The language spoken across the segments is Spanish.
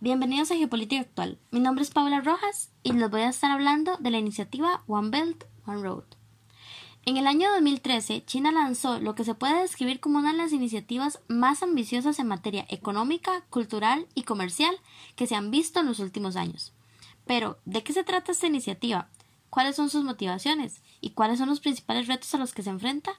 Bienvenidos a Geopolítica Actual. Mi nombre es Paula Rojas y les voy a estar hablando de la iniciativa One Belt, One Road. En el año 2013, China lanzó lo que se puede describir como una de las iniciativas más ambiciosas en materia económica, cultural y comercial que se han visto en los últimos años. Pero, ¿de qué se trata esta iniciativa? ¿Cuáles son sus motivaciones? ¿Y cuáles son los principales retos a los que se enfrenta?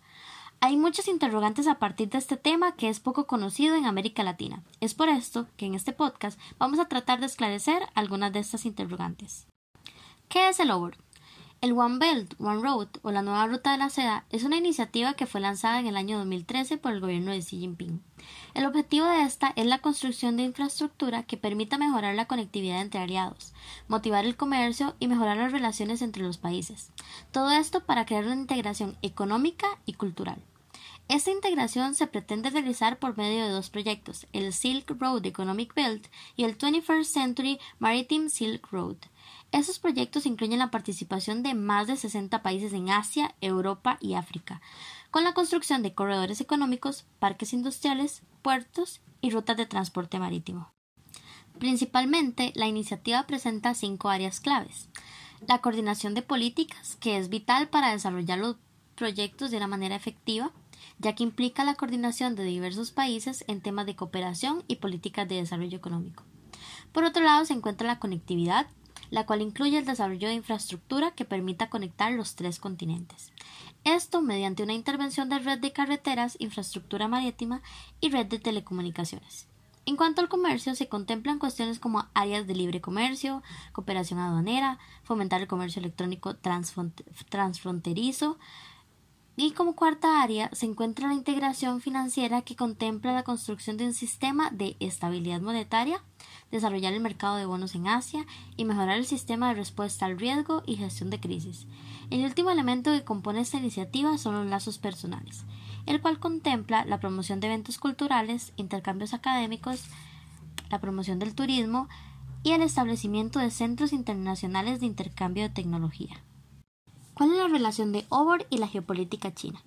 Hay muchas interrogantes a partir de este tema que es poco conocido en América Latina. Es por esto que en este podcast vamos a tratar de esclarecer algunas de estas interrogantes. ¿Qué es el OBOR? El One Belt, One Road o la nueva ruta de la seda es una iniciativa que fue lanzada en el año 2013 por el gobierno de Xi Jinping. El objetivo de esta es la construcción de infraestructura que permita mejorar la conectividad entre aliados, motivar el comercio y mejorar las relaciones entre los países. Todo esto para crear una integración económica y cultural. Esta integración se pretende realizar por medio de dos proyectos, el Silk Road Economic Belt y el 21st Century Maritime Silk Road. Estos proyectos incluyen la participación de más de 60 países en Asia, Europa y África, con la construcción de corredores económicos, parques industriales, puertos y rutas de transporte marítimo. Principalmente, la iniciativa presenta cinco áreas claves. La coordinación de políticas, que es vital para desarrollar los proyectos de una manera efectiva, ya que implica la coordinación de diversos países en temas de cooperación y políticas de desarrollo económico. Por otro lado se encuentra la conectividad, la cual incluye el desarrollo de infraestructura que permita conectar los tres continentes. Esto mediante una intervención de red de carreteras, infraestructura marítima y red de telecomunicaciones. En cuanto al comercio, se contemplan cuestiones como áreas de libre comercio, cooperación aduanera, fomentar el comercio electrónico transfronterizo, y como cuarta área se encuentra la integración financiera que contempla la construcción de un sistema de estabilidad monetaria, desarrollar el mercado de bonos en Asia y mejorar el sistema de respuesta al riesgo y gestión de crisis. El último elemento que compone esta iniciativa son los lazos personales, el cual contempla la promoción de eventos culturales, intercambios académicos, la promoción del turismo y el establecimiento de centros internacionales de intercambio de tecnología. ¿Cuál es la relación de OBOR y la geopolítica china?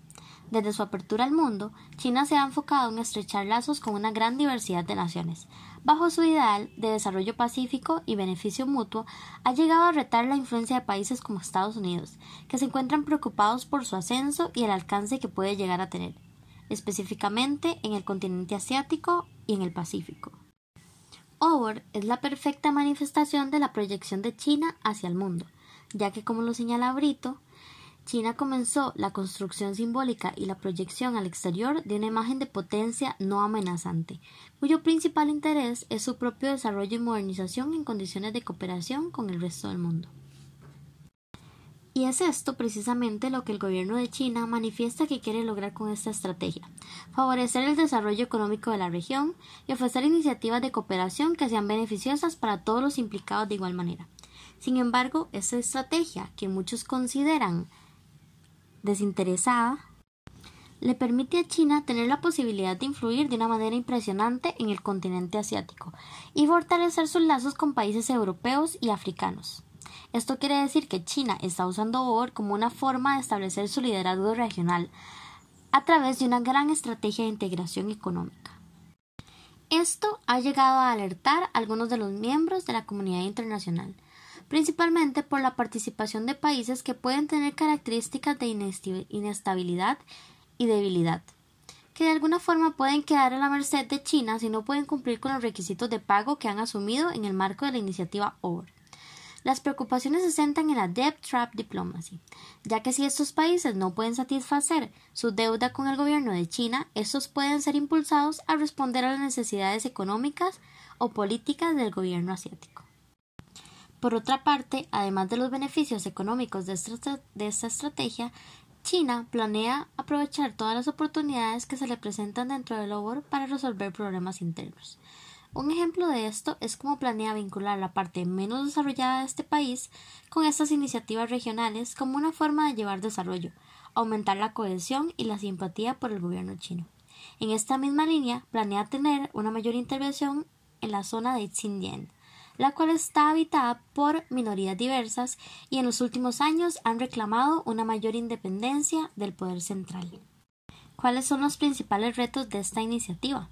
Desde su apertura al mundo, China se ha enfocado en estrechar lazos con una gran diversidad de naciones. Bajo su ideal de desarrollo pacífico y beneficio mutuo, ha llegado a retar la influencia de países como Estados Unidos, que se encuentran preocupados por su ascenso y el alcance que puede llegar a tener, específicamente en el continente asiático y en el Pacífico. OBOR es la perfecta manifestación de la proyección de China hacia el mundo, ya que como lo señala Brito, China comenzó la construcción simbólica y la proyección al exterior de una imagen de potencia no amenazante, cuyo principal interés es su propio desarrollo y modernización en condiciones de cooperación con el resto del mundo. Y es esto precisamente lo que el gobierno de China manifiesta que quiere lograr con esta estrategia, favorecer el desarrollo económico de la región y ofrecer iniciativas de cooperación que sean beneficiosas para todos los implicados de igual manera. Sin embargo, esta estrategia, que muchos consideran desinteresada, le permite a China tener la posibilidad de influir de una manera impresionante en el continente asiático y fortalecer sus lazos con países europeos y africanos. Esto quiere decir que China está usando OBOR como una forma de establecer su liderazgo regional a través de una gran estrategia de integración económica. Esto ha llegado a alertar a algunos de los miembros de la comunidad internacional, principalmente por la participación de países que pueden tener características de inestabilidad y debilidad, que de alguna forma pueden quedar a la merced de China si no pueden cumplir con los requisitos de pago que han asumido en el marco de la iniciativa OVER. Las preocupaciones se centran en la Debt Trap Diplomacy, ya que si estos países no pueden satisfacer su deuda con el gobierno de China, estos pueden ser impulsados a responder a las necesidades económicas o políticas del gobierno asiático. Por otra parte, además de los beneficios económicos de esta, estrategia, China planea aprovechar todas las oportunidades que se le presentan dentro del OBOR para resolver problemas internos. Un ejemplo de esto es cómo planea vincular la parte menos desarrollada de este país con estas iniciativas regionales como una forma de llevar desarrollo, aumentar la cohesión y la simpatía por el gobierno chino. En esta misma línea, planea tener una mayor intervención en la zona de Xinjiang, la cual está habitada por minorías diversas y en los últimos años han reclamado una mayor independencia del poder central. ¿Cuáles son los principales retos de esta iniciativa?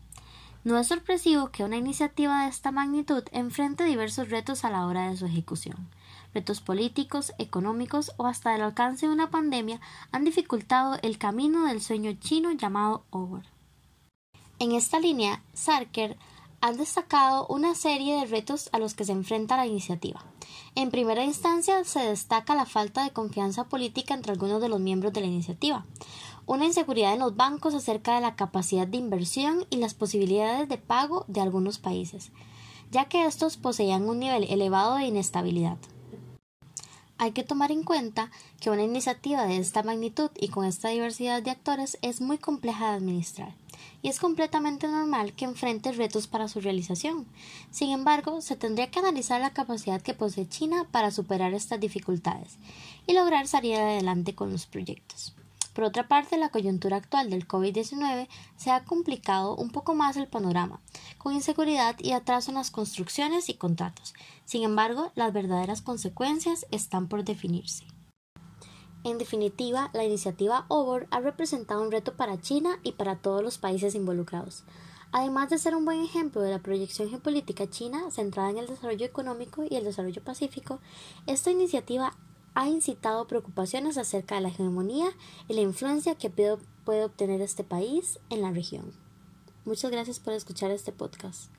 No es sorpresivo que una iniciativa de esta magnitud enfrente diversos retos a la hora de su ejecución. Retos políticos, económicos o hasta el alcance de una pandemia han dificultado el camino del sueño chino llamado OVER. En esta línea, Sarker ha destacado una serie de retos a los que se enfrenta la iniciativa. En primera instancia, se destaca la falta de confianza política entre algunos de los miembros de la iniciativa, una inseguridad en los bancos acerca de la capacidad de inversión y las posibilidades de pago de algunos países, ya que estos poseían un nivel elevado de inestabilidad. Hay que tomar en cuenta que una iniciativa de esta magnitud y con esta diversidad de actores es muy compleja de administrar, y es completamente normal que enfrente retos para su realización. Sin embargo, se tendría que analizar la capacidad que posee China para superar estas dificultades y lograr salir adelante con los proyectos. Por otra parte, la coyuntura actual del COVID-19 se ha complicado un poco más el panorama, con inseguridad y atraso en las construcciones y contratos. Sin embargo, las verdaderas consecuencias están por definirse. En definitiva, la iniciativa OVOR ha representado un reto para China y para todos los países involucrados. Además de ser un buen ejemplo de la proyección geopolítica china centrada en el desarrollo económico y el desarrollo pacífico, esta iniciativa ha incitado preocupaciones acerca de la hegemonía y la influencia que puede obtener este país en la región. Muchas gracias por escuchar este podcast.